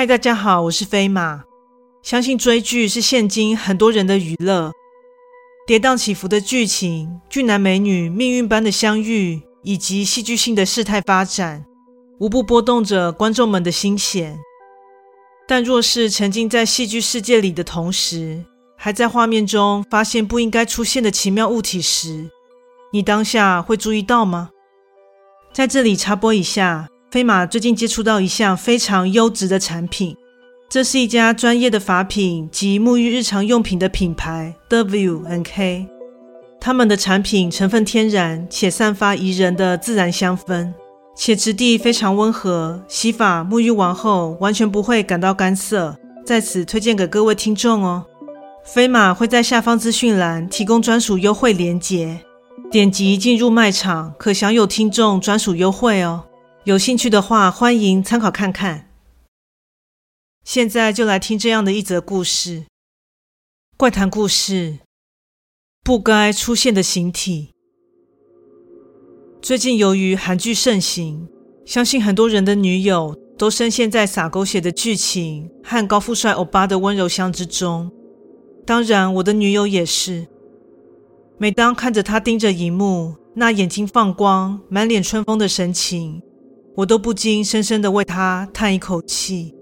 嗨，大家好，我是飞马。相信追剧是现今很多人的娱乐，跌宕起伏的剧情、俊男美女命运般的相遇，以及戏剧性的事态发展，无不拨动着观众们的心弦。但若是沉浸在戏剧世界里的同时，还在画面中发现不应该出现的奇妙物体时，你当下会注意到吗？在这里插播一下，飞马最近接触到一项非常优质的产品，这是一家专业的发品及沐浴日常用品的品牌 W N K。他们的产品成分天然且散发宜人的自然香氛，且质地非常温和，洗发沐浴完后完全不会感到干涩。在此推荐给各位听众哦。飞马会在下方资讯栏提供专属优惠链接。点击进入卖场，可享有听众专属优惠哦。有兴趣的话，欢迎参考看看。现在就来听这样的一则故事：怪谈故事，不该出现的形体。最近由于韩剧盛行，相信很多人的女友都深陷在洒狗血的剧情和高富帅欧巴的温柔乡之中。当然，我的女友也是。每当看着他盯着荧幕，那眼睛放光、满脸春风的神情，我都不禁深深的为他叹一口气。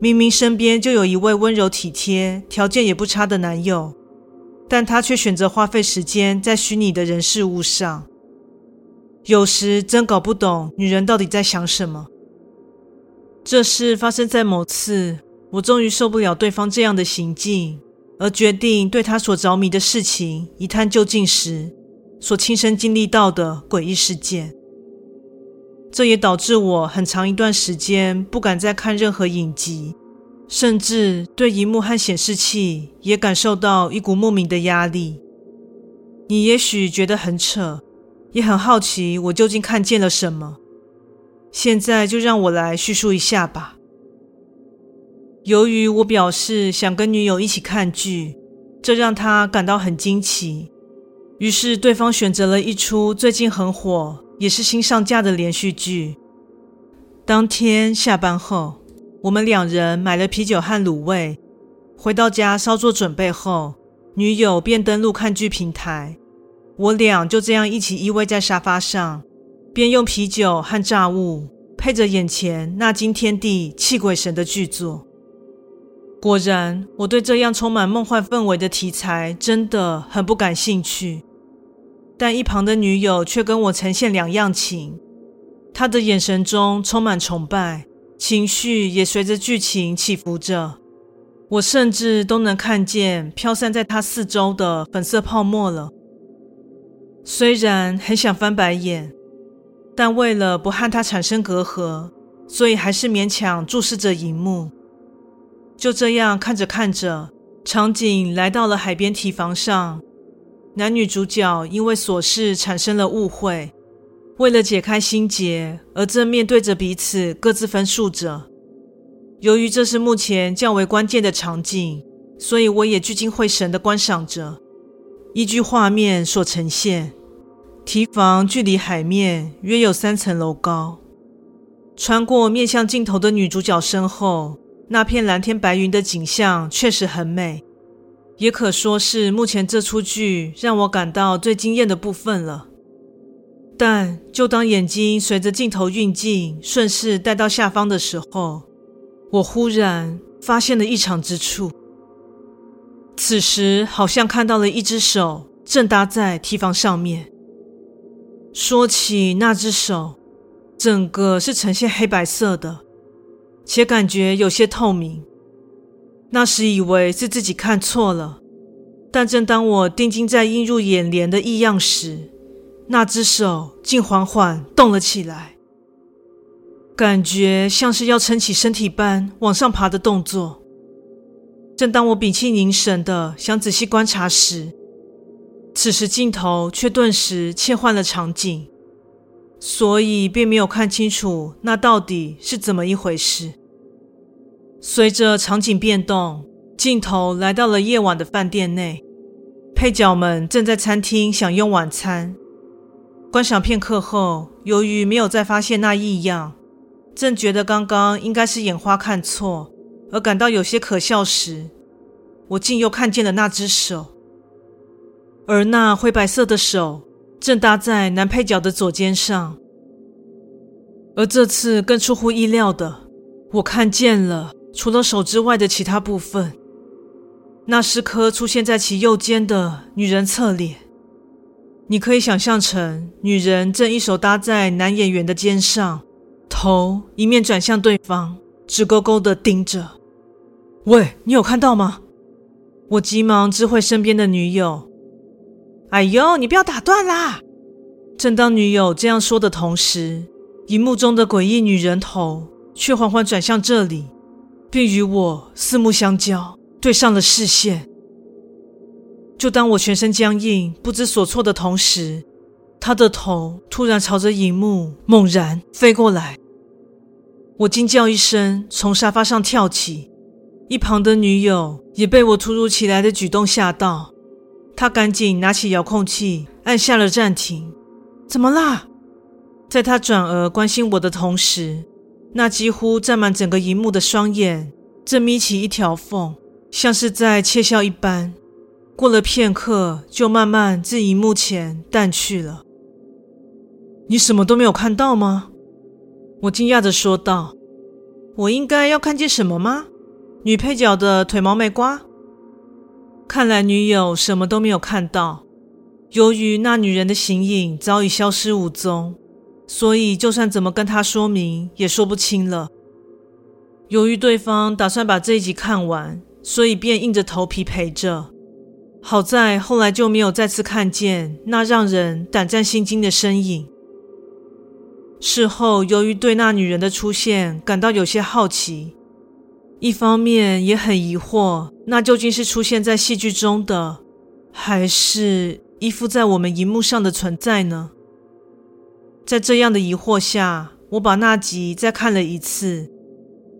明明身边就有一位温柔体贴、条件也不差的男友，但他却选择花费时间在虚拟的人事物上。有时真搞不懂女人到底在想什么。这事发生在某次，我终于受不了对方这样的行径。而决定对他所着迷的事情一探究竟时，所亲身经历到的诡异事件，这也导致我很长一段时间不敢再看任何影集，甚至对荧幕和显示器也感受到一股莫名的压力。你也许觉得很扯，也很好奇我究竟看见了什么。现在就让我来叙述一下吧。由于我表示想跟女友一起看剧，这让她感到很惊奇。于是对方选择了一出最近很火，也是新上架的连续剧。当天下班后，我们两人买了啤酒和卤味，回到家稍作准备后，女友便登录看剧平台。我俩就这样一起依偎在沙发上，边用啤酒和炸物配着眼前那惊天地泣鬼神的剧作。果然，我对这样充满梦幻氛围的题材真的很不感兴趣。但一旁的女友却跟我呈现两样情，她的眼神中充满崇拜，情绪也随着剧情起伏着。我甚至都能看见飘散在她四周的粉色泡沫了。虽然很想翻白眼，但为了不和她产生隔阂，所以还是勉强注视着荧幕。就这样看着看着，场景来到了海边堤防上。男女主角因为琐事产生了误会，为了解开心结，而正面对着彼此各自分诉着。由于这是目前较为关键的场景，所以我也聚精会神地观赏着。依据画面所呈现，提防距离海面约有三层楼高。穿过面向镜头的女主角身后。那片蓝天白云的景象确实很美，也可说是目前这出剧让我感到最惊艳的部分了。但就当眼睛随着镜头运镜顺势带到下方的时候，我忽然发现了异常之处。此时好像看到了一只手正搭在堤防上面。说起那只手，整个是呈现黑白色的。且感觉有些透明，那时以为是自己看错了，但正当我定睛在映入眼帘的异样时，那只手竟缓缓动了起来，感觉像是要撑起身体般往上爬的动作。正当我屏气凝神的想仔细观察时，此时镜头却顿时切换了场景。所以并没有看清楚那到底是怎么一回事。随着场景变动，镜头来到了夜晚的饭店内，配角们正在餐厅享用晚餐。观赏片刻后，由于没有再发现那异样，正觉得刚刚应该是眼花看错，而感到有些可笑时，我竟又看见了那只手，而那灰白色的手正搭在男配角的左肩上。而这次更出乎意料的，我看见了除了手之外的其他部分，那是颗出现在其右肩的女人侧脸。你可以想象成女人正一手搭在男演员的肩上，头一面转向对方，直勾勾的盯着。喂，你有看到吗？我急忙知会身边的女友。哎呦，你不要打断啦！正当女友这样说的同时，荧幕中的诡异女人头却缓缓转向这里，并与我四目相交，对上了视线。就当我全身僵硬、不知所措的同时，他的头突然朝着荧幕猛然飞过来。我惊叫一声，从沙发上跳起。一旁的女友也被我突如其来的举动吓到，她赶紧拿起遥控器，按下了暂停。怎么啦？在她转而关心我的同时，那几乎占满整个荧幕的双眼正眯起一条缝，像是在窃笑一般。过了片刻，就慢慢自荧幕前淡去了。你什么都没有看到吗？我惊讶地说道。我应该要看见什么吗？女配角的腿毛没刮？看来女友什么都没有看到。由于那女人的形影早已消失无踪，所以就算怎么跟他说明，也说不清了。由于对方打算把这一集看完，所以便硬着头皮陪着。好在后来就没有再次看见那让人胆战心惊的身影。事后，由于对那女人的出现感到有些好奇，一方面也很疑惑，那究竟是出现在戏剧中的，还是依附在我们荧幕上的存在呢？在这样的疑惑下，我把那集再看了一次，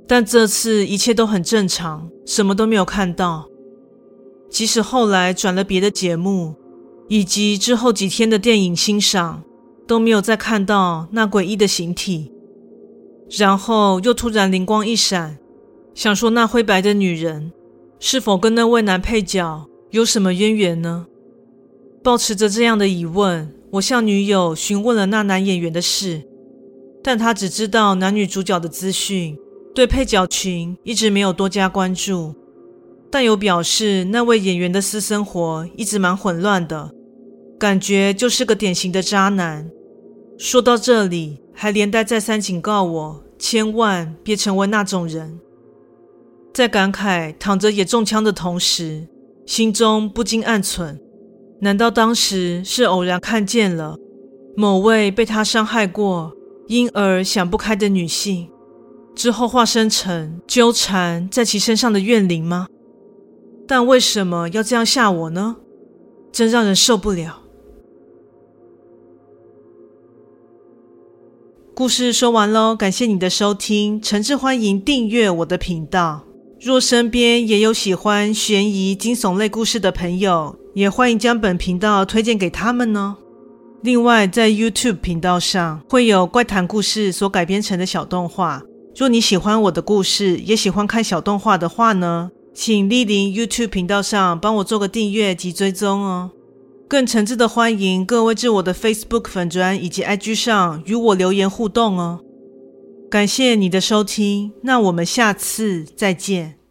但这次一切都很正常，什么都没有看到。即使后来转了别的节目，以及之后几天的电影欣赏，都没有再看到那诡异的形体。然后又突然灵光一闪，想说那灰白的女人是否跟那位男配角有什么渊源呢？抱持着这样的疑问，我向女友询问了那男演员的事，但他只知道男女主角的资讯，对配角群一直没有多加关注。但有表示，那位演员的私生活一直蛮混乱的，感觉就是个典型的渣男。说到这里，还连带再三警告我，千万别成为那种人。在感慨躺着也中枪的同时，心中不禁暗忖：难道当时是偶然看见了某位被他伤害过，因而想不开的女性，之后化身成纠缠在其身上的怨灵吗？但为什么要这样吓我呢？真让人受不了。故事说完喽，感谢你的收听，诚挚欢迎订阅我的频道。若身边也有喜欢悬疑惊悚类故事的朋友，也欢迎将本频道推荐给他们呢。另外，在 YouTube 频道上会有怪谈故事所改编成的小动画。若你喜欢我的故事，也喜欢看小动画的话呢，请莅临 YouTube 频道上帮我做个订阅及追踪哦，更诚挚的欢迎各位至我的 Facebook 粉专以及 IG 上与我留言互动哦。感谢你的收听，那我们下次再见。